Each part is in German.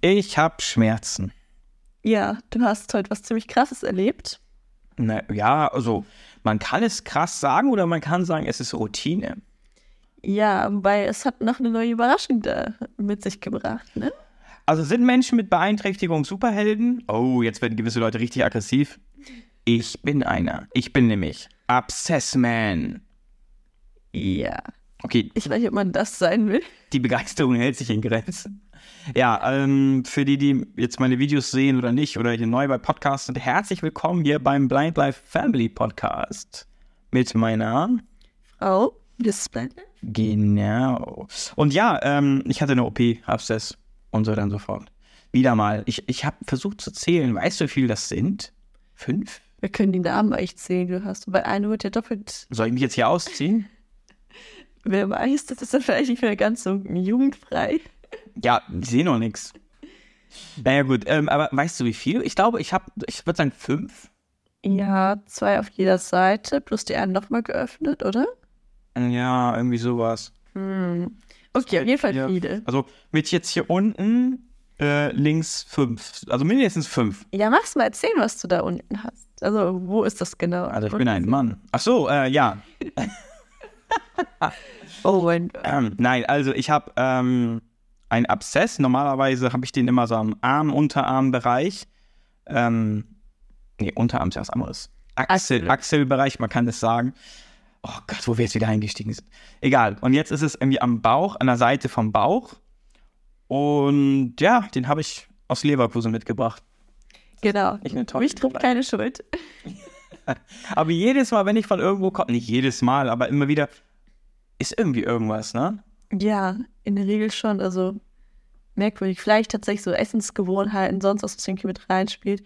Ich habe Schmerzen. Ja, du hast heute was ziemlich Krasses erlebt. Na, ja, also man kann es krass sagen oder man kann sagen, es ist Routine. Ja, wobei es hat noch eine neue Überraschung da mit sich gebracht, ne? Also sind Menschen mit Beeinträchtigung Superhelden? Oh, jetzt werden gewisse Leute richtig aggressiv. Ich bin einer. Ich bin nämlich Obsess Man. Ja. Okay, Ich weiß nicht, ob man das sein will. die Begeisterung hält sich in Grenzen. Ja, ähm, für die, die jetzt meine Videos sehen oder nicht oder hier neu bei Podcasts sind, herzlich willkommen hier beim Blind Life Family Podcast mit meiner Frau, das ist deine? Genau. Und ja, ähm, ich hatte eine OP, Abszess und so dann so fort. Wieder mal. Ich, ich habe versucht zu zählen. Weißt du, wie viel das sind? Fünf? Wir können die Namen echt zählen, du hast. Weil eine wird ja doppelt. Soll ich mich jetzt hier ausziehen? Wer weiß, das ist dann vielleicht nicht mehr ganz so jugendfrei. Ja, ich sehe noch nichts. Naja, gut. Ähm, aber weißt du, wie viel? Ich glaube, ich habe, ich würde sagen fünf. Ja, zwei auf jeder Seite, plus die eine nochmal geöffnet, oder? Ja, irgendwie sowas. Hm. Okay, auf jeden Fall Ja. viele. Also mit jetzt hier unten äh, links fünf. Also mindestens fünf. Ja, du mal erzählen, was du da unten hast? Also, wo ist das genau? Also ich bin ein Mann. Ach so, äh, ja. Oh mein Gott. Ähm, nein, also ich habe ähm, einen Abszess. Normalerweise habe ich den immer so am Arm, Unterarmbereich. Ähm, nee, Unterarm ist ja was anderes. Achsel, Achsel. Achselbereich, man kann das sagen. Oh Gott, wo wir jetzt wieder eingestiegen sind. Egal. Und jetzt ist es irgendwie am Bauch, an der Seite vom Bauch. Und ja, den habe ich aus Leverkusen mitgebracht. Genau. Mich trifft Arbeit. keine Schuld. Aber jedes Mal, wenn ich von irgendwo komme, nicht jedes Mal, aber immer wieder, ist irgendwie irgendwas, ne? Ja, in der Regel schon. Also merkwürdig. Vielleicht tatsächlich so Essensgewohnheiten, sonst was, was irgendwie mit reinspielt.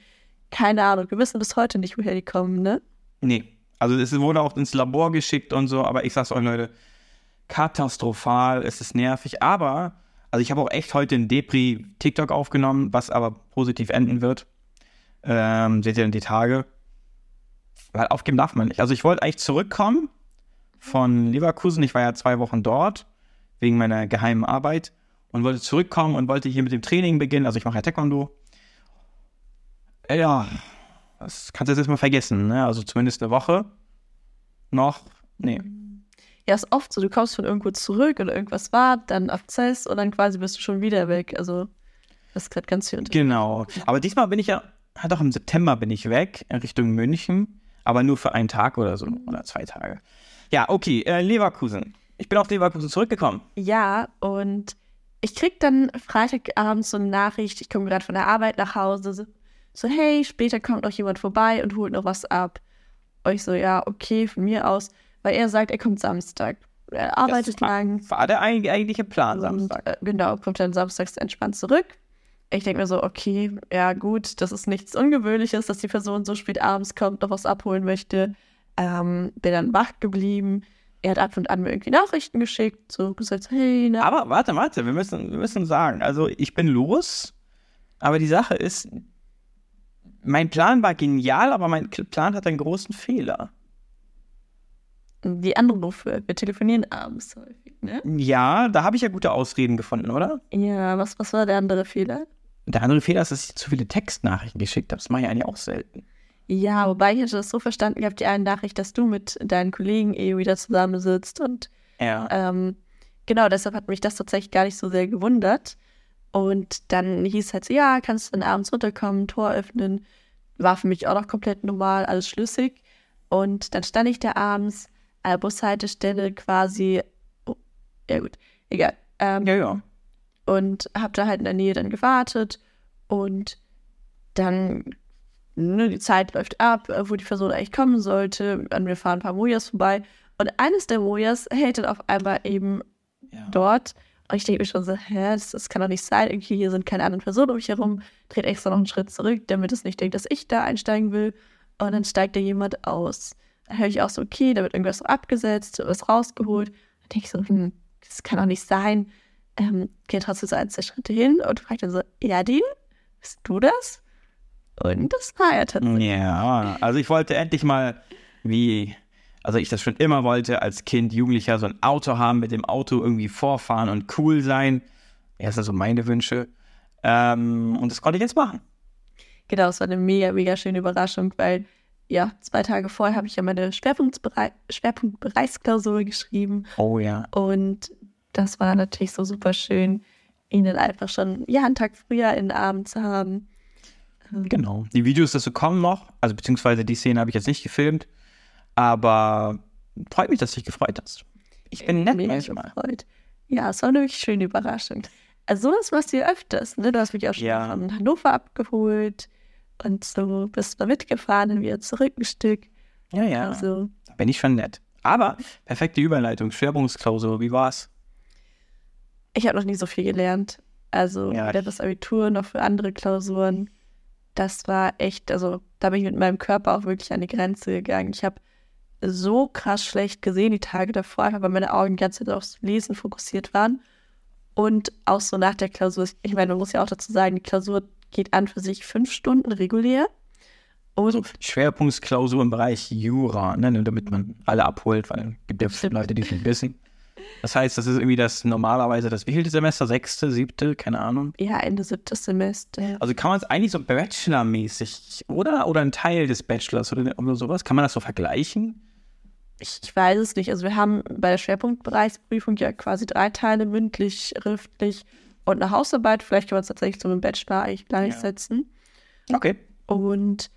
Keine Ahnung. Wir wissen bis heute nicht, woher die kommen, ne? Nee. Also es wurde auch ins Labor geschickt und so, aber ich sag's euch, Leute, katastrophal, es ist nervig, aber, also ich habe auch echt heute ein Depri-TikTok aufgenommen, was aber positiv enden wird. Ähm, seht ihr dann die Tage. Weil aufgeben darf man nicht. Also ich wollte eigentlich zurückkommen von Leverkusen, ich war ja zwei Wochen dort, wegen meiner geheimen Arbeit und wollte zurückkommen und wollte hier mit dem Training beginnen, also ich mache ja Taekwondo. Ja, das kannst du jetzt mal vergessen, ne? Also zumindest eine Woche noch. Nee. Ja, ist oft so, du kommst von irgendwo zurück und irgendwas war, dann Abzess und dann quasi bist du schon wieder weg. Also, das ist gerade ganz viel Unterschied. Genau. Aber diesmal bin ich ja, hat auch im September bin ich weg in Richtung München, aber nur für einen Tag oder so oder zwei Tage. Ja, okay, äh, Leverkusen. Ich bin auf Leverkusen zurückgekommen. Ja, und ich krieg dann Freitagabends so eine Nachricht, ich komme gerade von der Arbeit nach Hause, so, hey, später kommt noch jemand vorbei und holt noch was ab. Und ich so, ja, okay, von mir aus, weil er sagt, er kommt Samstag. Er arbeitet lang. War der eig- eigentliche Plan Und, Samstag. äh, genau, kommt dann samstags entspannt zurück. Ich denke mir so, okay, ja gut, das ist nichts Ungewöhnliches, dass die Person so spät abends kommt, noch was abholen möchte. Ähm, bin dann wach geblieben. Er hat ab und an mir irgendwie Nachrichten geschickt, so gesagt, hey, na, Aber warte, warte, wir müssen, wir müssen sagen, also ich bin los, aber die Sache ist, mein Plan war genial, aber mein Plan hat einen großen Fehler. die Anrufe, wir telefonieren abends häufig, ne? Ja, da habe ich ja gute Ausreden gefunden, oder? Ja, was, was war der andere Fehler? Der andere Fehler ist, dass ich zu viele Textnachrichten geschickt habe. Das mache ich eigentlich auch selten. Ja, wobei ich hatte das so verstanden gehabt, die eine Nachricht, dass du mit deinen Kollegen eh wieder zusammensitzt und Ja. Ähm, genau, deshalb hat mich das tatsächlich gar nicht so sehr gewundert. Und dann hieß es halt so, ja, kannst du dann abends runterkommen, Tor öffnen. War für mich auch noch komplett normal, alles schlüssig. Und dann stand ich da abends an der Bushaltestelle quasi, oh, ja gut, egal. Ähm, ja, ja. Und habe da halt in der Nähe dann gewartet und dann ne, die Zeit läuft ab, äh, wo die Person eigentlich kommen sollte. An mir fahren ein paar Mojas vorbei und eines der Mojas hält dann auf einmal eben ja. dort und ich denke mir schon so, hä, das, das kann doch nicht sein. Irgendwie hier sind keine anderen Personen um mich herum. Dreht extra noch einen Schritt zurück, damit es nicht denkt, dass ich da einsteigen will. Und dann steigt da jemand aus. Dann höre ich auch so, okay, da wird irgendwas so abgesetzt, was rausgeholt. Dann denke ich so, hm, das kann doch nicht sein. Ähm, geht trotzdem so ein, zwei Schritte hin und fragt dann so, Erdin, bist du das? Und das war er tatsächlich. Ja, also ich wollte endlich mal, wie, also ich das schon immer wollte, als Kind, Jugendlicher, so ein Auto haben, mit dem Auto irgendwie vorfahren und cool sein. Ja, das sind so meine Wünsche. Ähm, und das konnte ich jetzt machen. Genau, es war eine mega, mega schöne Überraschung, weil ja, zwei Tage vorher habe ich ja meine Schwerpunktberei Schwerpunktbereichsklausur geschrieben. Oh ja. Und das war natürlich so super schön, ihn dann einfach schon ja, einen Tag früher in den Abend zu haben. Genau. Die Videos dazu kommen noch, also beziehungsweise die Szene habe ich jetzt nicht gefilmt, aber freut mich, dass du dich gefreut hast. Ich bin nett Mega manchmal. gefreut. Ja, es war eine wirklich schöne Überraschung. Also sowas machst du ja öfters, ne? Du hast mich auch schon Ja. von Hannover abgeholt und so bist du mitgefahren und wieder zurück ein Stück. Ja, ja. Also Da bin ich schon nett. Aber perfekte Überleitung, Schwerpunktklausur, wie war's? Ich habe noch nie so viel gelernt. Also Ja, weder das Abitur noch für andere Klausuren. Das war echt, also da bin ich mit meinem Körper auch wirklich an die Grenze gegangen. Ich habe so krass schlecht gesehen die Tage davor, einfach weil meine Augen die ganze Zeit aufs Lesen fokussiert waren. Und auch so nach der Klausur, ich meine, man muss ja auch dazu sagen, die Klausur geht an für sich fünf Stunden regulär. Und Also Schwerpunktsklausur im Bereich Jura, ne, damit man alle abholt, weil es gibt ja. Leute, die es nicht wissen. Das heißt, das ist irgendwie das normalerweise das wievielte Semester, sechste, siebte, keine Ahnung. ja, Ende siebtes Semester. Also kann man es eigentlich so Bachelor-mäßig, oder? Oder ein Teil des Bachelors oder, oder sowas? Kann man das so vergleichen? Ich, ich weiß es nicht. Also wir haben bei der Schwerpunktbereichsprüfung ja quasi drei Teile, mündlich, schriftlich und eine Hausarbeit. Vielleicht kann man es tatsächlich so mit dem Bachelor eigentlich gleichsetzen. Okay. Und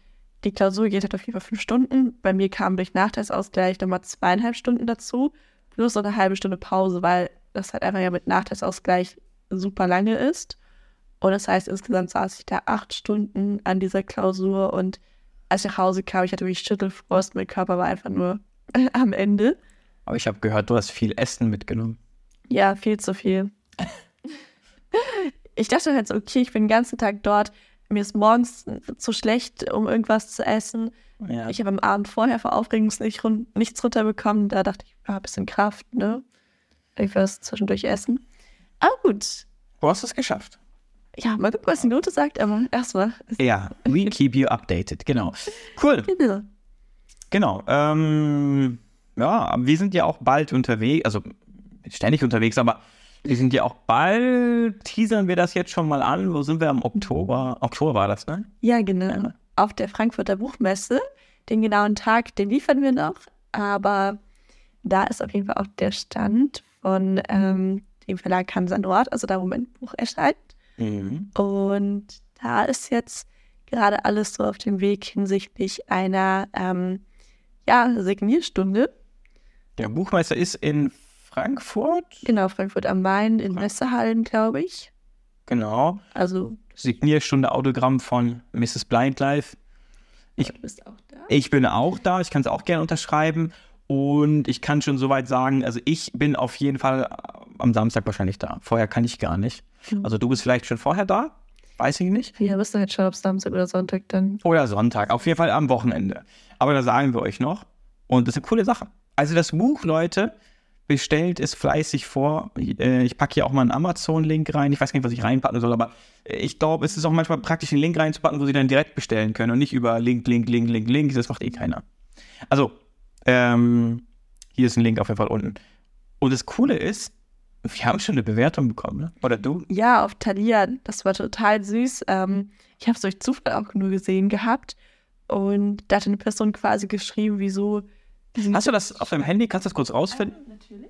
die Klausur geht halt auf jeden Fall fünf Stunden. Bei mir kamen durch Nachteilsausgleich nochmal zweieinhalb Stunden dazu, plus noch eine halbe Stunde Pause, weil das halt einfach ja mit Nachteilsausgleich super lange ist. Und das heißt, insgesamt saß ich da acht Stunden an dieser Klausur und als ich nach Hause kam, ich hatte wirklich Schüttelfrost, mein Körper war einfach nur am Ende. Aber ich habe gehört, du hast viel Essen mitgenommen. Ja, viel zu viel. ich dachte halt so, okay, ich bin den ganzen Tag dort. Mir ist morgens zu schlecht, um irgendwas zu essen. Ja. Ich habe am Abend vorher vor Aufregung nicht run nichts runterbekommen. Da dachte ich, ja, ein bisschen Kraft, ne? Irgendwas zwischendurch essen. Aber gut. du hast es geschafft. Ja, mal gucken, was die Note sagt, aber erstmal. Ja, we keep you updated, genau. Cool, Genau. genau. Ähm, ja, wir sind ja auch bald unterwegs, also ständig unterwegs, aber wir sind ja auch bald, teasern wir das jetzt schon mal an. Wo sind wir am Oktober? Oktober war das, ne? Ja, genau. Ja. Auf der Frankfurter Buchmesse. Den genauen Tag, den liefern wir noch. Aber da ist auf jeden Fall auch der Stand von ähm, dem Verlag Hansa Nord, also da, wo mein Buch erscheint. Mhm. Und da ist jetzt gerade alles so auf dem Weg hinsichtlich einer ähm, ja, Signierstunde. Der Buchmeister ist in Frankfurt. Genau, Frankfurt am Main in Messehallen, glaube ich. Genau. Also, Signierstunde Autogramm von Mrs. Blind Life. Ich- du bist auch da. Ich bin auch da, ich kann es auch gerne unterschreiben. Und ich kann schon soweit sagen, also ich bin auf jeden Fall äh, am Samstag wahrscheinlich da. Vorher kann ich gar nicht. Mhm. Also du bist vielleicht schon vorher da? Weiß ich nicht. Wir wissen jetzt schon, ob Samstag oder Sonntag dann. Oder Sonntag. Auf jeden Fall am Wochenende. Aber da sagen wir euch noch. Und das ist eine coole Sache. Also das Buch, Leute, bestellt es fleißig vor. Äh, Ich packe hier auch mal einen Amazon-Link rein. Ich weiß gar nicht, was ich reinpacken soll, aber ich glaube, es ist auch manchmal praktisch, einen Link reinzupacken, wo sie dann direkt bestellen können und nicht über Link, Link, Link, Link, Link. Das macht eh keiner. Also, ähm, hier ist ein Link auf jeden Fall unten. Und das Coole ist, wir haben schon eine Bewertung bekommen, ne? Oder du? Ja, auf Thalia. Das war total süß. Ähm, ich habe es durch Zufall auch nur gesehen gehabt. Und da hat eine Person quasi geschrieben, wieso. Diesen- Hast du das auf deinem Handy? Kannst du das kurz rausfinden? Natürlich.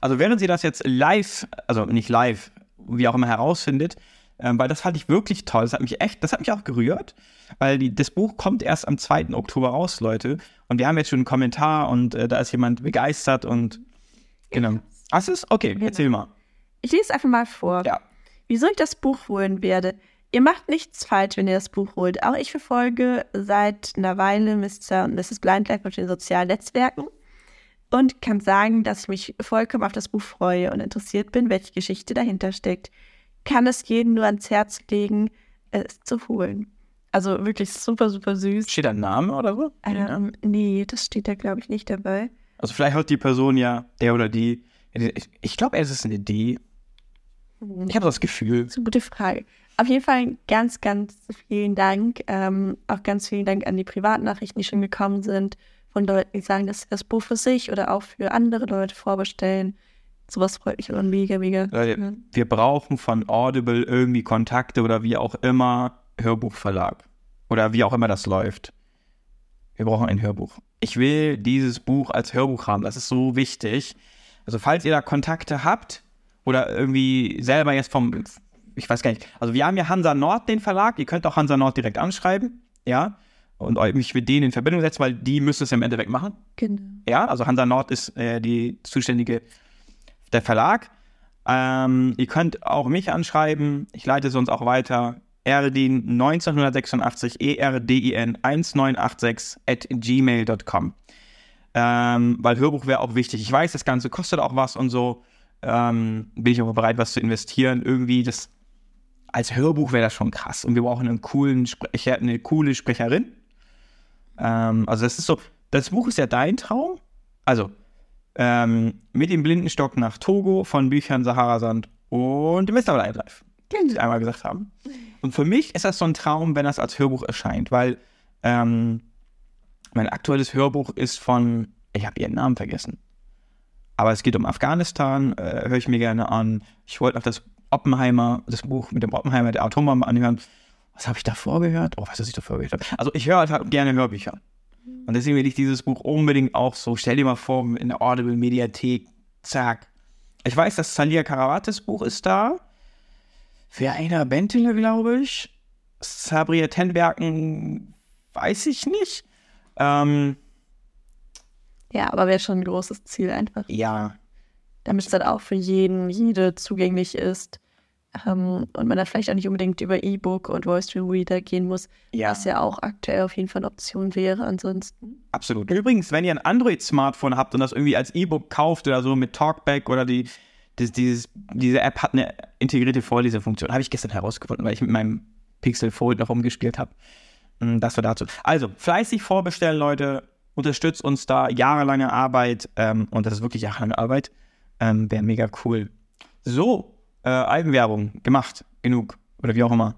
Also während sie das jetzt live, also nicht live, wie auch immer herausfindet, ähm, weil das fand ich wirklich toll. Das hat mich echt, das hat mich auch gerührt, weil die, das Buch kommt erst am 2. Oktober raus, Leute. Und wir haben jetzt schon einen Kommentar und äh, da ist jemand begeistert und genau. Hast du es? Okay, erzähl mal. Ich lese einfach mal vor. Ja. Wieso ich das Buch holen werde. Ihr macht nichts falsch, wenn ihr das Buch holt. Auch ich verfolge seit einer Weile Mr. und Mrs. Blindlife auf den sozialen Netzwerken und kann sagen, dass ich mich vollkommen auf das Buch freue und interessiert bin, welche Geschichte dahinter steckt. Kann es jedem nur ans Herz legen, es zu holen. Also wirklich super, super süß. Steht da ein Name oder so? Ja. Ähm, nee, das steht da, glaube ich, nicht dabei. Also vielleicht hat die Person ja, der oder die, ich, ich glaube, es ist eine D. Ich habe das Gefühl. Das ist eine gute Frage. Auf jeden Fall ganz, ganz vielen Dank. Ähm, auch ganz vielen Dank an die Privatnachrichten, die schon gekommen sind, von Leuten, die sagen, dass sie das Buch für sich oder auch für andere Leute vorbestellen. Sowas freut mich immer mega, mega. Leute, wir brauchen von Audible irgendwie Kontakte oder wie auch immer Hörbuchverlag. Oder wie auch immer das läuft. Wir brauchen ein Hörbuch. Ich will dieses Buch als Hörbuch haben. Das ist so wichtig. Also, falls ihr da Kontakte habt oder irgendwie selber jetzt vom, ich weiß gar nicht. Also, wir haben ja Hansa Nord den Verlag. Ihr könnt auch Hansa Nord direkt anschreiben. Ja. Und euch mich mit denen in Verbindung setzen, weil die müssen es im Endeffekt machen. Genau. Ja, also Hansa Nord ist äh, die zuständige, der Verlag. Ähm, ihr könnt auch mich anschreiben. Ich leite es uns auch weiter. Erdin 1986 erdin 1986 at gmail.com. Ähm, weil Hörbuch wäre auch wichtig. Ich weiß, das Ganze kostet auch was und so. Ähm, bin ich aber bereit, was zu investieren. Irgendwie, das als Hörbuch wäre das schon krass. Und wir brauchen einen coolen Sprecher, eine coole Sprecherin. Ähm, also, das ist so, das Buch ist ja dein Traum. Also, ähm, mit dem Blindenstock nach Togo von Büchern Sahara-Sand und dem. Live, den sie einmal gesagt haben. Und für mich ist das so ein Traum, wenn das als Hörbuch erscheint, weil ähm, mein aktuelles Hörbuch ist von, ich habe ihren Namen vergessen. Aber es geht um Afghanistan, äh, höre ich mir gerne an. Ich wollte noch das Oppenheimer, das Buch mit dem Oppenheimer, der Atombombe anhören. Was habe ich davor gehört? Oh, was was ich davor gehört habe. Also ich höre halt gerne Hörbücher. Und deswegen will ich dieses Buch unbedingt auch so, stell dir mal vor, in der Audible Mediathek, zack. Ich weiß, das Salia Karavates Buch ist da. Verena Bentele, glaube ich. Sabria Tenberken, weiß ich nicht. Ähm, Ja, aber wäre schon ein großes Ziel einfach. ja, Damit es dann auch für jeden, jede zugänglich ist. Ähm, und man dann vielleicht auch nicht unbedingt über E-Book und Voice to Reader gehen muss, ja, was ja auch aktuell auf jeden Fall eine Option wäre ansonsten. absolut. Übrigens, wenn ihr ein Android-Smartphone habt und das irgendwie als E-Book kauft oder so mit Talkback oder die, das, dieses, diese App hat eine integrierte Vorlesefunktion. Habe ich gestern herausgefunden, weil ich mit meinem Pixel Fold noch rumgespielt habe. Mm, Das war dazu. Also, fleißig vorbestellen, Leute. Unterstützt uns da. Jahrelange Arbeit. Ähm, und das ist wirklich jahrelange Arbeit. Ähm, Wäre mega cool. So, äh, Eigenwerbung gemacht. Genug. Oder wie auch immer.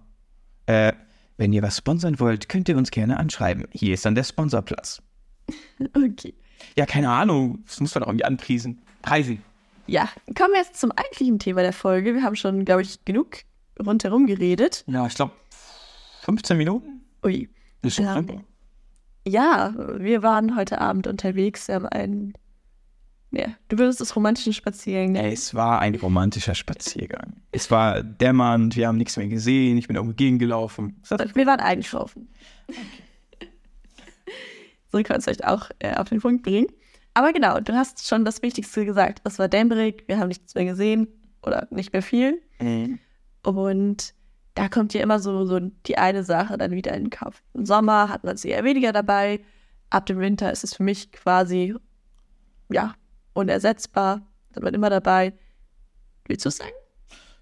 Äh, wenn ihr was sponsern wollt, könnt ihr uns gerne anschreiben. Hier ist dann der Sponsorplatz. Okay. Ja, keine Ahnung. Das muss man auch irgendwie anpriesen. Preisen. Ja, kommen wir jetzt zum eigentlichen Thema der Folge. Wir haben schon, glaube ich, genug rundherum geredet. Ja, ich glaube 15 Minuten. Ui. Ist schon lang. Ja, wir waren heute Abend unterwegs. Wir haben einen. Ja, du würdest es romantischen Spaziergang nennen. Es war ein romantischer Spaziergang. Es war dämmernd, wir haben nichts mehr gesehen, ich bin irgendwo gegengelaufen. Es Wir waren einkaufen. so kann es vielleicht auch äh, auf den Punkt bringen. Aber genau, du hast schon das Wichtigste gesagt. Es war dämmerig, wir haben nichts mehr gesehen oder nicht mehr viel. Mhm. Und da kommt ja immer so, so die eine Sache dann wieder in den Kopf. Im Sommer hat man sie eher weniger dabei. Ab dem Winter ist es für mich quasi, ja, unersetzbar. Hat man immer dabei. Willst du es sagen?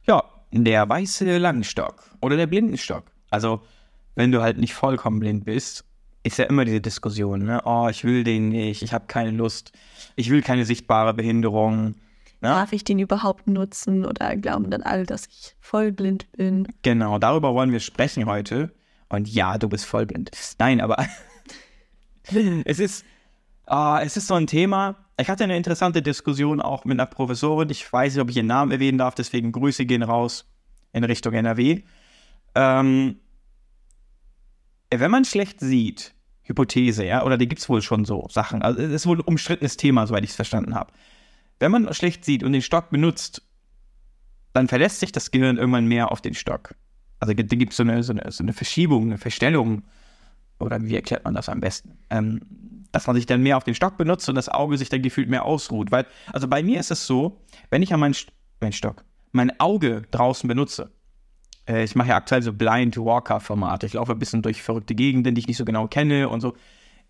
Ja, der weiße Langstock oder der Blindenstock. Also, wenn du halt nicht vollkommen blind bist, ist ja immer diese Diskussion, ne? Oh, ich will den nicht, ich habe keine Lust, ich will keine sichtbare Behinderung. Ja. Darf ich den überhaupt nutzen oder glauben dann alle, dass ich vollblind bin? Genau, darüber wollen wir sprechen heute. Und ja, du bist vollblind. Nein, aber es ist, ah, es ist so ein Thema. Ich hatte eine interessante Diskussion auch mit einer Professorin. Ich weiß nicht, ob ich ihren Namen erwähnen darf, deswegen Grüße gehen raus in Richtung NRW. Ähm, wenn man schlecht sieht, Hypothese, ja, oder die gibt es wohl schon so Sachen. Also es ist wohl ein umstrittenes Thema, soweit ich es verstanden habe. Wenn man schlecht sieht und den Stock benutzt, dann verlässt sich das Gehirn irgendwann mehr auf den Stock. Also da gibt es so eine, so, eine, so eine Verschiebung, eine Verstellung. Oder wie erklärt man das am besten? Ähm, dass man sich dann mehr auf den Stock benutzt und das Auge sich dann gefühlt mehr ausruht. Weil, also bei mir ist es so, wenn ich an meinen St mein Stock, mein Auge draußen benutze, äh, ich mache ja aktuell so Blind Walker-Formate. Ich laufe ein bisschen durch verrückte Gegenden, die ich nicht so genau kenne und so.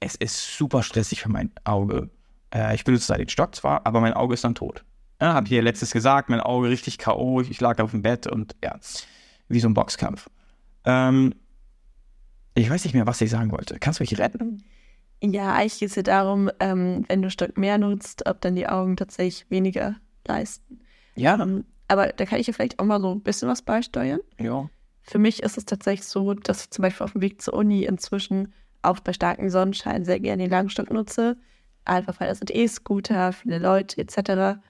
Es ist super stressig für mein Auge. Äh, ich benutze da den Stock zwar, aber mein Auge ist dann tot. Ja, habe ich ja letztes gesagt, mein Auge richtig K.O., ich lag auf dem Bett und ja, wie so ein Boxkampf. Ähm, ich weiß nicht mehr, was ich sagen wollte. Kannst du mich retten? Ja, eigentlich geht es ja darum, ähm, wenn du Stock mehr nutzt, ob dann die Augen tatsächlich weniger leisten. Ja. Ähm, aber da kann ich ja vielleicht auch mal so ein bisschen was beisteuern. Ja. Für mich ist es tatsächlich so, dass ich zum Beispiel auf dem Weg zur Uni inzwischen auch bei starkem Sonnenschein sehr gerne den Langstock nutze. Einfach weil das sind E-Scooter, viele Leute etc.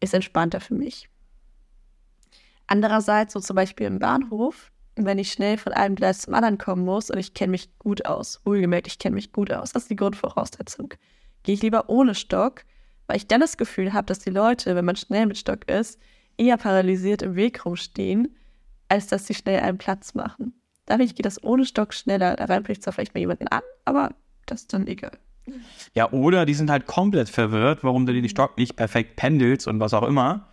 ist entspannter für mich. Andererseits, so zum Beispiel im Bahnhof, wenn ich schnell von einem Gleis zum anderen kommen muss und ich kenne mich gut aus, wohlgemerkt, ich kenne mich gut aus, das ist die Grundvoraussetzung, gehe ich lieber ohne Stock, weil ich dann das Gefühl habe, dass die Leute, wenn man schnell mit Stock ist, eher paralysiert im Weg rumstehen, als dass sie schnell einen Platz machen. Dadurch geht das ohne Stock schneller. Da reinbricht zwar vielleicht mal jemanden an, aber das ist dann egal. Ja, oder die sind halt komplett verwirrt, warum du den Stock nicht perfekt pendelst und was auch immer.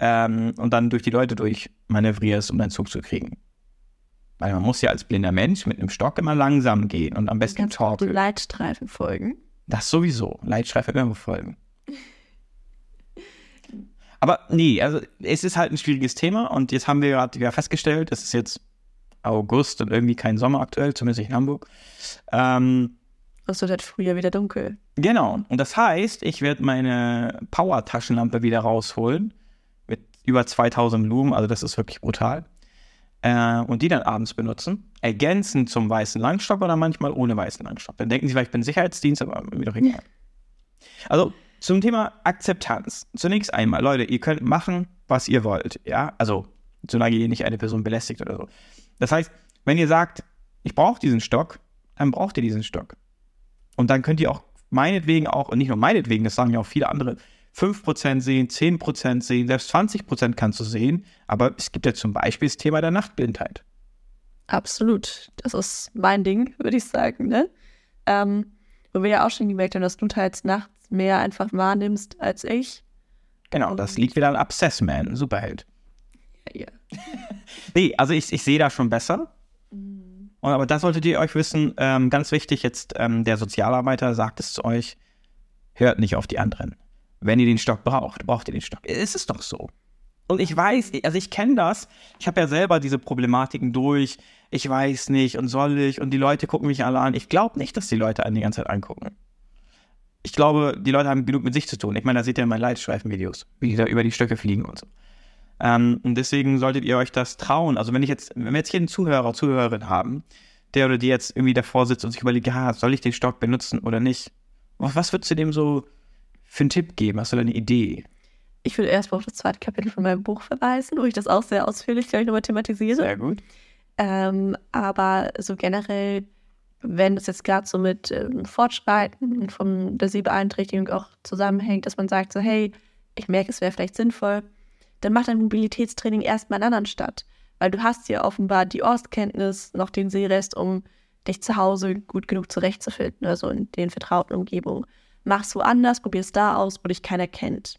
Ähm, und dann durch die Leute durchmanövrierst, um deinen Zug zu kriegen. Weil man muss ja als blinder Mensch mit einem Stock immer langsam gehen und am besten talken. Leitstreifen folgen. Das sowieso. Leitstreifen immer folgen. Aber nee, also es ist halt ein schwieriges Thema und jetzt haben wir gerade wieder festgestellt, es ist jetzt August und irgendwie kein Sommer aktuell, zumindest in Hamburg. Ähm, es wird halt früher wieder dunkel. Genau. Und das heißt, ich werde meine Power-Taschenlampe wieder rausholen mit über 2000 Lumen, also das ist wirklich brutal. Äh, und die dann abends benutzen, ergänzend zum weißen Langstock oder manchmal ohne weißen Langstock. Dann denken sie vielleicht, ich bin Sicherheitsdienst, aber mir doch egal. Also zum Thema Akzeptanz. Zunächst einmal, Leute, ihr könnt machen, was ihr wollt. Ja, also solange ihr nicht eine Person belästigt oder so. Das heißt, wenn ihr sagt, ich brauche diesen Stock, dann braucht ihr diesen Stock. Und dann könnt ihr auch meinetwegen auch, und nicht nur meinetwegen, das sagen ja auch viele andere, 5% sehen, 10% sehen, selbst 20% kannst du sehen. Aber es gibt ja zum Beispiel das Thema der Nachtblindheit. Absolut. Das ist mein Ding, würde ich sagen. Ne? Ähm, wo wir ja auch schon gemerkt haben, dass du teils nachts mehr einfach wahrnimmst als ich. Genau, das liegt wieder an Obsess Man, Superheld. Ja. nee, also ich, ich sehe da schon besser. Mhm. Aber das solltet ihr euch wissen, ähm, ganz wichtig, jetzt ähm, der Sozialarbeiter sagt es zu euch, hört nicht auf die anderen. Wenn ihr den Stock braucht, braucht ihr den Stock. Es ist doch so. Und ich weiß, also ich kenne das. Ich habe ja selber diese Problematiken durch. Ich weiß nicht und soll ich und die Leute gucken mich alle an. Ich glaube nicht, dass die Leute einen die ganze Zeit angucken ich glaube, die Leute haben genug mit sich zu tun. Ich meine, da seht ihr in meinen Leitstreifen-Videos, wie die da über die Stöcke fliegen und so. Ähm, und deswegen solltet ihr euch das trauen. Also wenn ich jetzt, wenn wir jetzt hier einen Zuhörer, Zuhörerin haben, der oder die jetzt irgendwie davor sitzt und sich überlegt, ja, soll ich den Stock benutzen oder nicht? Was würdest du dem so für einen Tipp geben? Hast du da eine Idee? Ich würde erstmal auf das zweite Kapitel von meinem Buch verweisen, wo ich das auch sehr ausführlich, glaube ich, nochmal thematisiere. Sehr gut. Ähm, aber so generell wenn das jetzt gerade so mit ähm, Fortschreiten von der Sehbeeinträchtigung auch zusammenhängt, dass man sagt so, hey, ich merke, es wäre vielleicht sinnvoll, dann macht ein Mobilitätstraining erstmal in anderen statt. Weil du hast ja offenbar die Ortskenntnis, noch den Sehrest, um dich zu Hause gut genug zurechtzufinden, also in den vertrauten Umgebungen. Mach's woanders, probier's da aus, wo dich keiner kennt.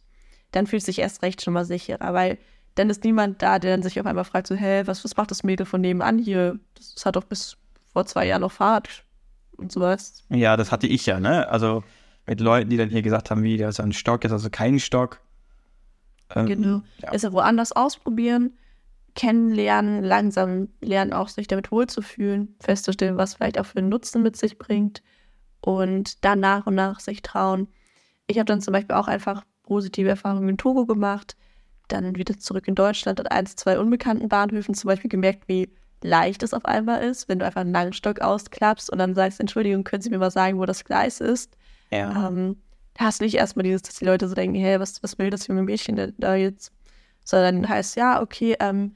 Dann fühlst du dich erst recht schon mal sicherer, weil dann ist niemand da, der dann sich auf einmal fragt, so, hä, was, was macht das Mädel von nebenan hier? Das, das hat doch bis vor zwei Jahren noch Fahrt und sowas. Ja, das hatte ich ja, ne? Also mit Leuten, die dann hier gesagt haben, wie, das ist ein Stock, ist also kein Stock. Ähm, genau. Ja. Ist ja woanders ausprobieren, kennenlernen, langsam lernen, auch sich damit wohlzufühlen, festzustellen, was vielleicht auch für einen Nutzen mit sich bringt und dann nach und nach sich trauen. Ich habe dann zum Beispiel auch einfach positive Erfahrungen in Togo gemacht, dann wieder zurück in Deutschland an eins, zwei unbekannten Bahnhöfen zum Beispiel gemerkt, wie leicht es auf einmal ist, wenn du einfach einen Langstock ausklappst und dann sagst, Entschuldigung, können Sie mir mal sagen, wo das Gleis ist? Ja. Ähm, da hast du nicht erstmal dieses, dass die Leute so denken, hey, was, was will das junge Mädchen da jetzt? Sondern heißt, ja, okay, ähm,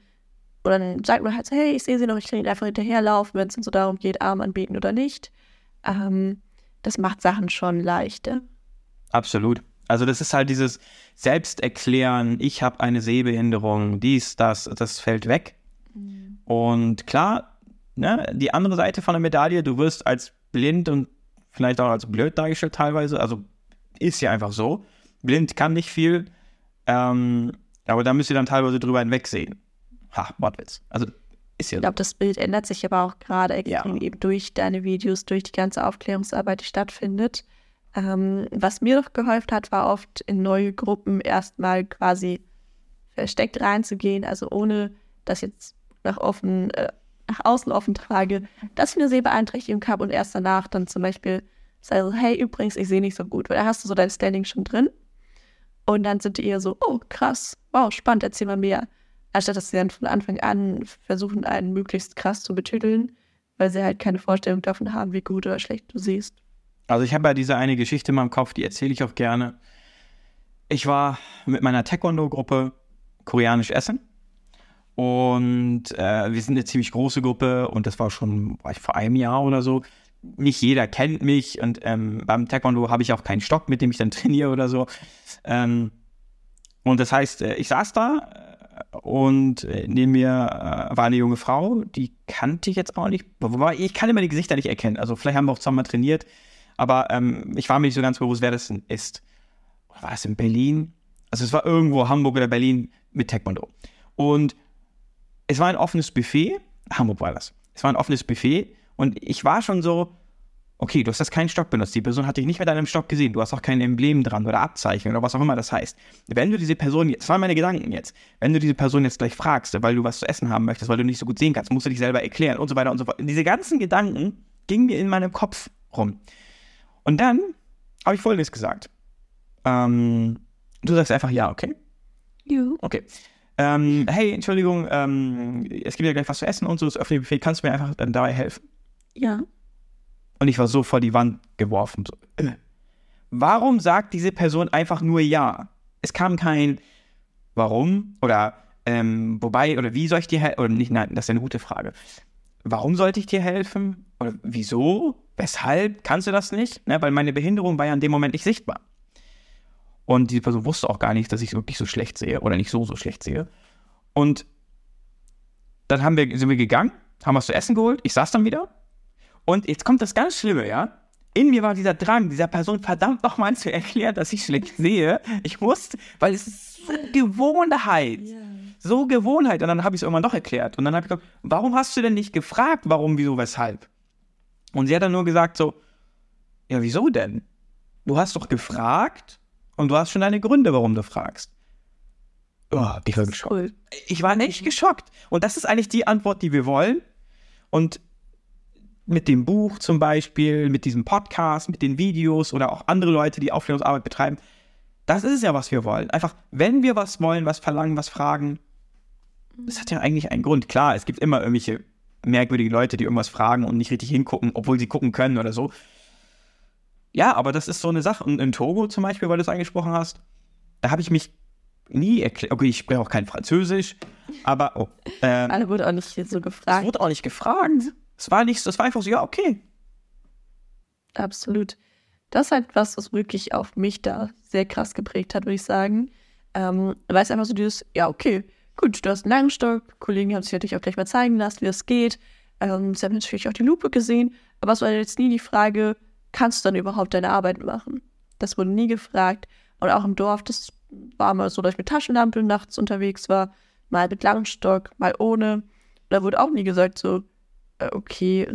und dann sagt man halt so, hey, ich sehe sie noch, ich kann ihnen einfach hinterherlaufen, wenn es dann so darum geht, Arm anbieten oder nicht. Ähm, das macht Sachen schon leichter. Absolut. Also das ist halt dieses Selbsterklären, ich habe eine Sehbehinderung, dies, das, das fällt weg. Mhm. Und klar, ne, die andere Seite von der Medaille, du wirst als blind und vielleicht auch als blöd dargestellt teilweise, also ist ja einfach so. Blind kann nicht viel, ähm, aber da müsst ihr dann teilweise drüber hinwegsehen. Ha, Wortwitz. Also ist ja Ich glaube, das Bild ändert sich aber auch gerade extrem ja. eben durch deine Videos, durch die ganze Aufklärungsarbeit, die stattfindet. Ähm, was mir noch geholfen hat, war oft in neue Gruppen erstmal quasi versteckt reinzugehen, also ohne dass jetzt nach, offen, äh, nach außen offen trage, dass ich eine Sehbeeinträchtigung habe und erst danach dann zum Beispiel sage, hey, übrigens, ich sehe nicht so gut, weil da hast du so dein Standing schon drin. Und dann sind die eher so, oh, krass, wow, spannend, erzähl mal mehr. Anstatt dass sie dann von Anfang an versuchen, einen möglichst krass zu betüdeln, weil sie halt keine Vorstellung davon haben, wie gut oder schlecht du siehst. Also ich habe ja diese eine Geschichte in meinem Kopf, die erzähle ich auch gerne. ich war mit meiner Taekwondo-Gruppe koreanisch essen. Und äh, wir sind eine ziemlich große Gruppe und das war schon war vor einem Jahr oder so. Nicht jeder kennt mich und ähm, beim Taekwondo habe ich auch keinen Stock, mit dem ich dann trainiere oder so. Ähm, und das heißt, äh, ich saß da und äh, neben mir äh, war eine junge Frau, die kannte ich jetzt auch nicht. Wobei ich kann immer die Gesichter nicht erkennen. Also vielleicht haben wir auch zusammen trainiert, aber ähm, ich war mir nicht so ganz bewusst, wer das denn ist. War es in Berlin? Also es war irgendwo Hamburg oder Berlin mit Taekwondo. Und es war ein offenes Buffet. Hamburg war das. Es war ein offenes Buffet und ich war schon so, okay, du hast das keinen Stock benutzt. Die Person hat dich nicht mit deinem Stock gesehen. Du hast auch kein Emblem dran oder Abzeichen oder was auch immer das heißt. Wenn du diese Person, das waren meine Gedanken jetzt, wenn du diese Person jetzt gleich fragst, weil du was zu essen haben möchtest, weil du nicht so gut sehen kannst, musst du dich selber erklären und so weiter und so fort. Diese ganzen Gedanken gingen mir in meinem Kopf rum. Und dann habe ich Folgendes gesagt. Ähm, du sagst einfach ja, okay? Ja. Okay. Ähm, hey, Entschuldigung, ähm, es gibt ja gleich was zu essen und so, das öffentliche Buffet, kannst du mir einfach dabei helfen? Ja. Und ich war so vor die Wand geworfen. So. äh. Warum sagt diese Person einfach nur ja? Es kam kein Warum oder ähm, wobei oder wie soll ich dir helfen? Oder nicht, nein, das ist eine gute Frage. Warum sollte ich dir helfen? Oder wieso? Weshalb? Kannst du das nicht? Ne, weil meine Behinderung war ja in dem Moment nicht sichtbar. Und diese Person wusste auch gar nicht, dass ich wirklich so schlecht sehe oder nicht so, so schlecht sehe. Und dann haben wir, sind wir gegangen, haben was zu essen geholt. Ich saß dann wieder. Und jetzt kommt das ganz Schlimme, ja? In mir war dieser Drang, dieser Person verdammt nochmal zu erklären, dass ich schlecht sehe. Ich musste, weil es ist so Gewohnheit. So Gewohnheit. Und dann habe ich es irgendwann doch erklärt. Und dann habe ich gesagt, warum hast du denn nicht gefragt, warum, wieso, weshalb? Und sie hat dann nur gesagt so, ja, wieso denn? Du hast doch gefragt und du hast schon deine Gründe, warum du fragst. Oh, ich war geschockt. Cool. Ich war echt geschockt. Und das ist eigentlich die Antwort, die wir wollen. Und mit dem Buch zum Beispiel, mit diesem Podcast, mit den Videos oder auch andere Leute, die Aufklärungsarbeit betreiben, das ist es ja, was wir wollen. Einfach, wenn wir was wollen, was verlangen, was fragen, das hat ja eigentlich einen Grund. Klar, es gibt immer irgendwelche merkwürdige Leute, die irgendwas fragen und nicht richtig hingucken, obwohl sie gucken können oder so. Ja, aber das ist so eine Sache. Und in Togo zum Beispiel, weil du es angesprochen hast, da habe ich mich nie erklärt. Okay, ich spreche auch kein Französisch, aber oh, Alle wurde auch nicht so es gefragt. wurde auch nicht gefragt. Es war nicht, es war einfach so, ja, okay. Absolut. Das ist halt was, was wirklich auf mich da sehr krass geprägt hat, würde ich sagen. Ähm, weil es einfach so dieses, ja, okay, gut, du hast einen langen Stock, Kollegen haben sich natürlich auch gleich mal zeigen lassen, wie es geht. Ähm, sie haben natürlich auch die Lupe gesehen, aber es war jetzt nie die Frage, kannst du dann überhaupt deine Arbeit machen? Das wurde nie gefragt. Und auch im Dorf, das war mal so, dass ich mit Taschenlampe nachts unterwegs war, mal mit langem Stock, mal ohne. Da wurde auch nie gesagt, so, okay,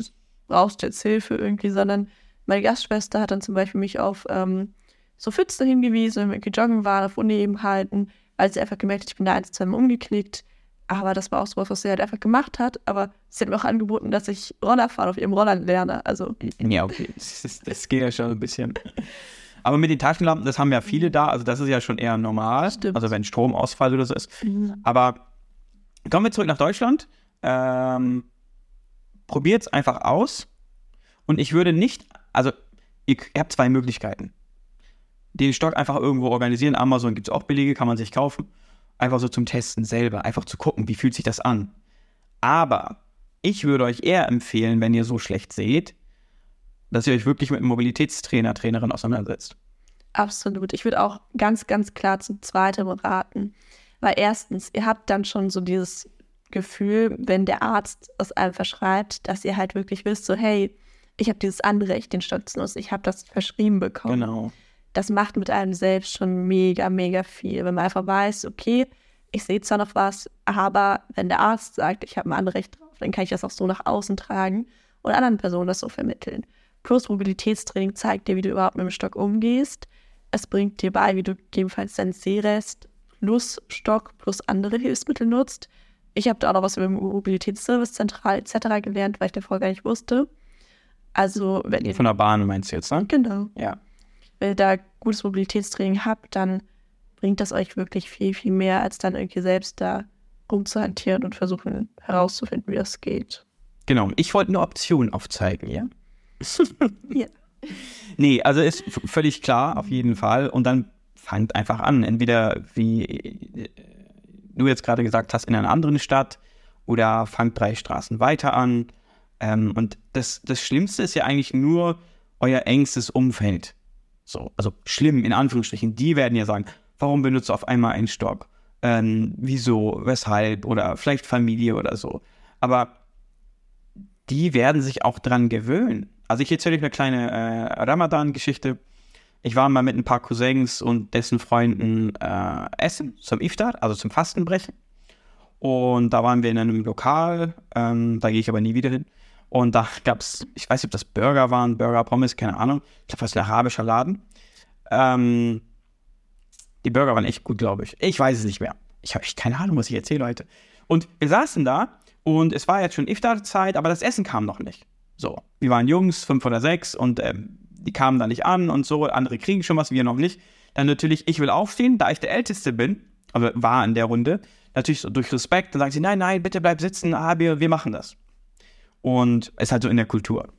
brauchst du jetzt Hilfe irgendwie, sondern meine Gastschwester hat dann zum Beispiel mich auf ähm, so Pfütze hingewiesen, wenn wir irgendwie joggen waren, auf Unebenheiten, weil sie einfach gemerkt hat, ich bin da ein, zwei Mal umgeknickt. Aber das war auch sowas, was sie halt einfach gemacht hat. Aber sie hat mir auch angeboten, dass ich Rollerfahren auf ihrem Roller lerne. Also, Ja, okay. Das, das geht ja schon ein bisschen. Aber mit den Taschenlampen, das haben ja viele da, also das ist ja schon eher normal. Stimmt. Also wenn Stromausfall oder so ist. Aber kommen wir zurück nach Deutschland. Ähm, Probiert es einfach aus. Und ich würde nicht, also ihr, ihr habt zwei Möglichkeiten. Den Stock einfach irgendwo organisieren. Amazon gibt es auch Belege, kann man sich kaufen. Einfach so zum Testen selber, einfach zu gucken, wie fühlt sich das an. Aber ich würde euch eher empfehlen, wenn ihr so schlecht seht, dass ihr euch wirklich mit einem Mobilitätstrainer, Trainerin auseinandersetzt. Absolut. Ich würde auch ganz, ganz klar zu zweitem raten. Weil erstens, ihr habt dann schon so dieses Gefühl, wenn der Arzt es einem verschreibt, dass ihr halt wirklich wisst, so hey, ich habe dieses Anrecht, den nutzen, ich habe das verschrieben bekommen. Genau. Das macht mit einem selbst schon mega, mega viel. Wenn man einfach weiß, okay, ich sehe zwar noch was, aber wenn der Arzt sagt, ich habe ein Anrecht drauf, dann kann ich das auch so nach außen tragen und anderen Personen das so vermitteln. Plus Mobilitätstraining zeigt dir, wie du überhaupt mit dem Stock umgehst. Es bringt dir bei, wie du gegebenenfalls deinen Sehrest plus Stock plus andere Hilfsmittel nutzt. Ich habe da auch noch was über Mobilitätsservice zentral etc. gelernt, weil ich davor gar nicht wusste. Also, wenn ihr Von der Bahn meinst du jetzt, ne? genau, Ja. wenn ihr da gutes Mobilitätstraining habt, dann bringt das euch wirklich viel, viel mehr, als dann irgendwie selbst da rumzuhantieren und versuchen herauszufinden, wie das geht. Genau. Ich wollte nur Optionen aufzeigen, ja? Ja. Nee, also ist völlig klar, auf jeden Fall. Und dann fangt einfach an. Entweder, wie äh, du jetzt gerade gesagt hast, in einer anderen Stadt oder fangt drei Straßen weiter an. Ähm, und das, das Schlimmste ist ja eigentlich nur euer engstes Umfeld. So, also schlimm in Anführungsstrichen. Die werden ja sagen, warum benutzt du auf einmal einen Stock? Ähm, wieso, weshalb oder vielleicht Familie oder so. Aber die werden sich auch dran gewöhnen. Also ich erzähle euch eine kleine äh, Ramadan-Geschichte. Ich war mal mit ein paar Cousins und dessen Freunden äh, essen zum Iftar, also zum Fastenbrechen. Und da waren wir in einem Lokal, ähm, da gehe ich aber nie wieder hin. Und da gab es, ich weiß nicht, ob das Burger waren, Burger, Pommes, keine Ahnung. Ich glaube, das ist ein arabischer Laden. Ähm, die Burger waren echt gut, glaube ich. Ich weiß es nicht mehr. Ich habe keine Ahnung, was ich erzähle heute. Und wir saßen da und es war jetzt schon Iftar-Zeit, aber das Essen kam noch nicht. So, wir waren Jungs, fünf oder sechs und ähm, die kamen da nicht an und so. Andere kriegen schon was, wir noch nicht. Dann natürlich, ich will aufstehen, da ich der Älteste bin, also war in der Runde, natürlich so durch Respekt, dann sagen sie, nein, nein, bitte bleib sitzen, ah, wir, wir machen das. Und ist halt so in der Kultur.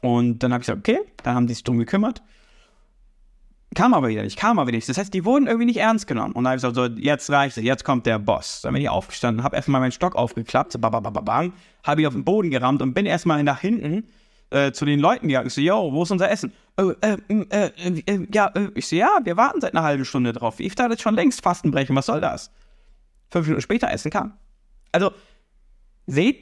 Und dann habe ich gesagt, okay, dann haben die sich drum gekümmert. Kam aber wieder nicht, kam aber wieder nicht. Das heißt, die wurden irgendwie nicht ernst genommen. Und dann habe ich gesagt, so, jetzt reicht es, jetzt kommt der Boss. Dann bin ich aufgestanden, habe erstmal meinen Stock aufgeklappt, so, habe ihn auf den Boden gerammt und bin erstmal nach hinten äh, zu den Leuten gegangen. Ich so, yo, wo ist unser Essen? Oh, äh, äh, äh, ja, äh, ich so, ja, wir warten seit einer halben Stunde drauf. Ich dachte schon längst Fastenbrechen, was soll das? Fünf Minuten später Essen kam. Also, seht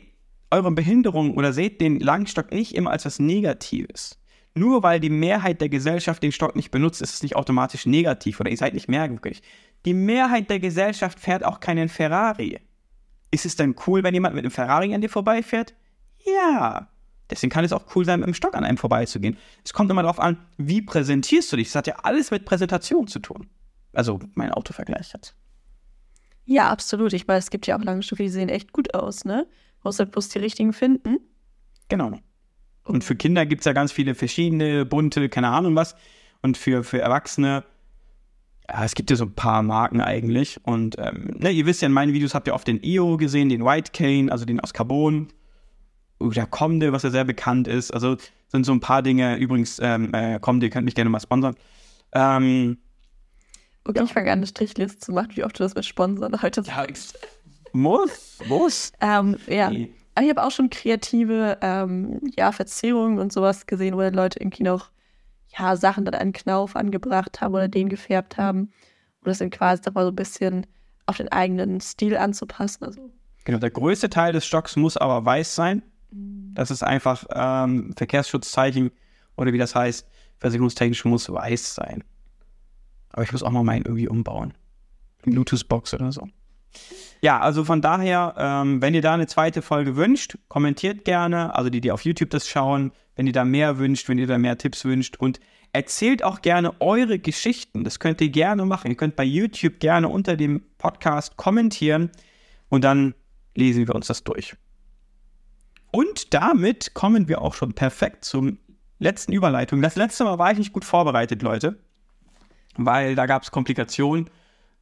eure Behinderung oder seht den Langstock nicht immer als was Negatives. Nur weil die Mehrheit der Gesellschaft den Stock nicht benutzt, ist es nicht automatisch negativ oder ihr seid nicht merkwürdig. Die Mehrheit der Gesellschaft fährt auch keinen Ferrari. Ist es dann cool, wenn jemand mit einem Ferrari an dir vorbeifährt? Ja. Deswegen kann es auch cool sein, mit dem Stock an einem vorbeizugehen. Es kommt immer darauf an, wie präsentierst du dich. Das hat ja alles mit Präsentation zu tun. Also mein Autovergleich jetzt. Ja, absolut. Ich meine, es gibt ja auch Langstoffe, die sehen echt gut aus, ne? Muss halt bloß die richtigen finden. Genau. Und für Kinder gibt es ja ganz viele verschiedene, bunte, keine Ahnung was. Und für, für Erwachsene, ja, es gibt ja so ein paar Marken eigentlich. Und ähm, ne, ihr wisst ja, in meinen Videos habt ihr oft den EO gesehen, den White Cane, also den aus Carbon. Oder Comde, was ja sehr bekannt ist. Also sind so ein paar Dinge. Übrigens, ähm, äh, Comde, könnt mich gerne mal sponsern. Ähm, okay, ja. ich fange an, eine Strichliste zu machen, wie oft du das mit Sponsern heute sagst. Ja, muss, muss. ähm, ja. Nee. Aber ich habe auch schon kreative ähm, ja, Verzierungen und sowas gesehen, wo Leute irgendwie noch ja, Sachen dann einen Knauf angebracht haben oder den gefärbt haben. Und das dann quasi nochmal so ein bisschen auf den eigenen Stil anzupassen. Also. Genau, der größte Teil des Stocks muss aber weiß sein. Das ist einfach ähm, Verkehrsschutzzeichen oder wie das heißt, versicherungstechnisch muss weiß sein. Aber ich muss auch mal meinen irgendwie umbauen. Bluetooth-Box oder so. Ja, also von daher, ähm, wenn ihr da eine zweite Folge wünscht, kommentiert gerne. Also die, die auf YouTube das schauen, wenn ihr da mehr wünscht, wenn ihr da mehr Tipps wünscht und erzählt auch gerne eure Geschichten. Das könnt ihr gerne machen. Ihr könnt bei YouTube gerne unter dem Podcast kommentieren und dann lesen wir uns das durch. Und damit kommen wir auch schon perfekt zum letzten Überleitung. Das letzte Mal war ich nicht gut vorbereitet, Leute, weil da gab es Komplikationen.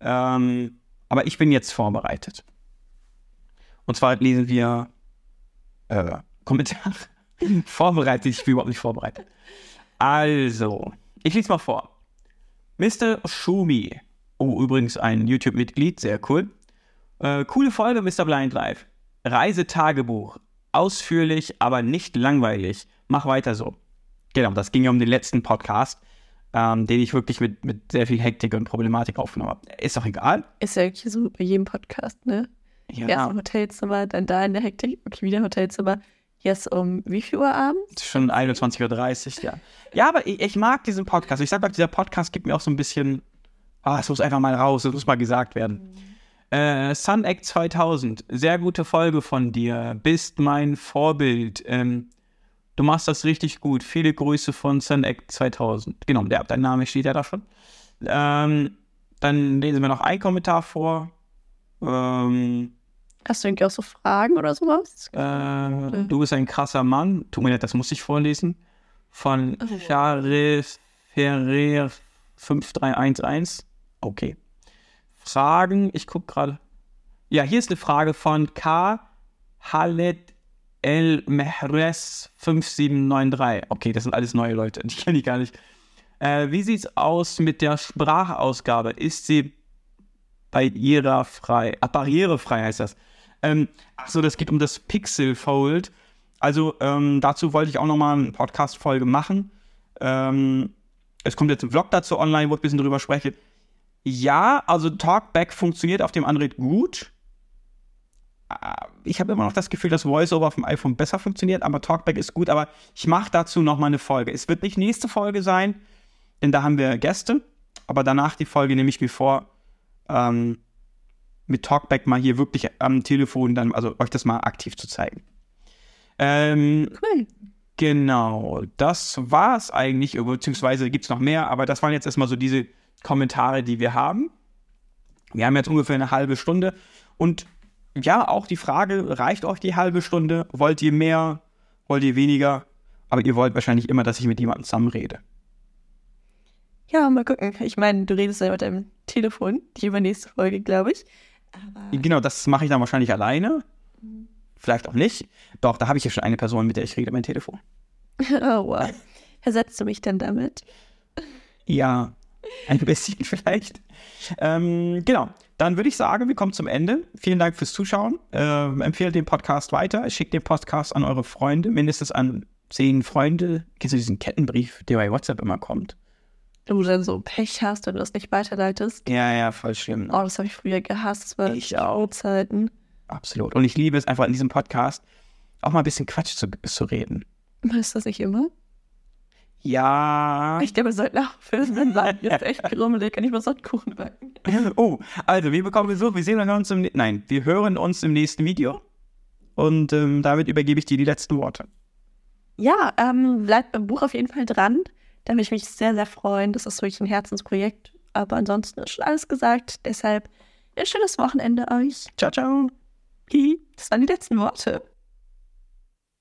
Ähm, aber ich bin jetzt vorbereitet. Und zwar lesen wir äh, Kommentare. vorbereitet, ich bin überhaupt nicht vorbereitet. Also, ich lese mal vor. Mr. Shumi. Oh, übrigens ein YouTube-Mitglied, sehr cool. Äh, coole Folge, Mr. Blind Live. Reisetagebuch. Ausführlich, aber nicht langweilig. Mach weiter so. Genau, das ging ja um den letzten Podcast ähm, den ich wirklich mit, mit sehr viel Hektik und Problematik aufgenommen habe. Ist doch egal. Ist ja wirklich so bei jedem Podcast, ne? Ja. Erst im Hotelzimmer, dann da in der Hektik, okay, wieder Hotelzimmer. Jetzt um wie viel Uhr abends? Schon 21.30 Uhr, ja. Ja, aber ich, ich, mag diesen Podcast. Ich sage dieser Podcast gibt mir auch so ein bisschen, ah, es muss einfach mal raus, es muss mal gesagt werden. Mhm. Äh, Sun Act 2000, sehr gute Folge von dir. Bist mein Vorbild. Ähm, Du machst das richtig gut. Viele Grüße von SunAct 2000. Genau, der, dein Name steht ja da schon. Ähm, dann lesen wir noch einen Kommentar vor. Ähm, Hast du irgendwie auch so Fragen oder sowas? Äh, du bist ein krasser Mann. Tut mir leid, das muss ich vorlesen. Von oh. Charles Ferrer 5311. Okay. Fragen, ich gucke gerade. Ja, hier ist eine Frage von K. Halet El Mehres 5793. Okay, das sind alles neue Leute, die kenne ich gar nicht. Äh, wie sieht's aus mit der Sprachausgabe? Ist sie barrierefrei? Ah, barrierefrei heißt das. Ähm, achso, das geht um das Pixel Fold. Also ähm, dazu wollte ich auch nochmal eine Podcast-Folge machen. Ähm, es kommt jetzt ein Vlog dazu online, wo ich ein bisschen drüber spreche. Ja, also Talkback funktioniert auf dem Android gut. Ah, ich habe immer noch das Gefühl, dass VoiceOver auf dem iPhone besser funktioniert, aber Talkback ist gut. Aber ich mache dazu noch mal eine Folge. Es wird nicht nächste Folge sein, denn da haben wir Gäste. Aber danach die Folge nehme ich mir vor, ähm, mit Talkback mal hier wirklich am Telefon dann, also euch das mal aktiv zu zeigen. Ähm, Cool. Genau, das war es eigentlich, beziehungsweise gibt es noch mehr, aber das waren jetzt erstmal so diese Kommentare, die wir haben. Wir haben jetzt ungefähr eine halbe Stunde und ja, auch die Frage, reicht euch die halbe Stunde? Wollt ihr mehr? Wollt ihr weniger? Aber ihr wollt wahrscheinlich immer, dass ich mit jemandem zusammen rede. Ja, mal gucken. Ich meine, du redest ja mit deinem Telefon, die übernächste Folge, glaube ich. Aber Genau, das mache ich dann wahrscheinlich alleine. Vielleicht auch nicht. Doch, da habe ich ja schon eine Person, mit der ich rede, mein Telefon. oh, wow. Ersetzt du mich denn damit? Ja, ein bisschen vielleicht. Ähm, genau, dann würde ich sagen, wir kommen zum Ende. Vielen Dank fürs Zuschauen. Ähm, empfehlt den Podcast weiter. Schickt den Podcast an eure Freunde, mindestens an zehn Freunde. Kennst du diesen Kettenbrief, der bei WhatsApp immer kommt? Du dann so Pech hast, wenn du das nicht weiterleitest. Ja, ja, voll schlimm. Oh, das habe ich früher gehasst. Das war Ich auch. Zeiten. Absolut. Und ich liebe es einfach in diesem Podcast auch mal ein bisschen Quatsch zu, zu reden. Ist das nicht immer? Ja. Ich glaube, wir sollten aufhören. Mein Leib ist echt grummelig. Kann ich mal so einen Kuchen backen? Oh, also wir bekommen Besuch. Wir sehen uns im. Nein, wir hören uns im nächsten Video. Und ähm, damit übergebe ich dir die letzten Worte. Ja, ähm, bleibt beim Buch auf jeden Fall dran. Da würde ich mich sehr, sehr freuen. Das ist wirklich ein Herzensprojekt. Aber ansonsten ist schon alles gesagt. Deshalb ein schönes Wochenende euch. Ciao, ciao. Das waren die letzten Worte.